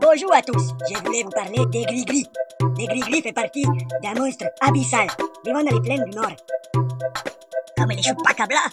Bonjour à tous, je voulais vous parler des gris-gris. Les gris-gris fait partie d'un monstre abyssal vivant dans les plaines du Nord. Comme les chupacabras.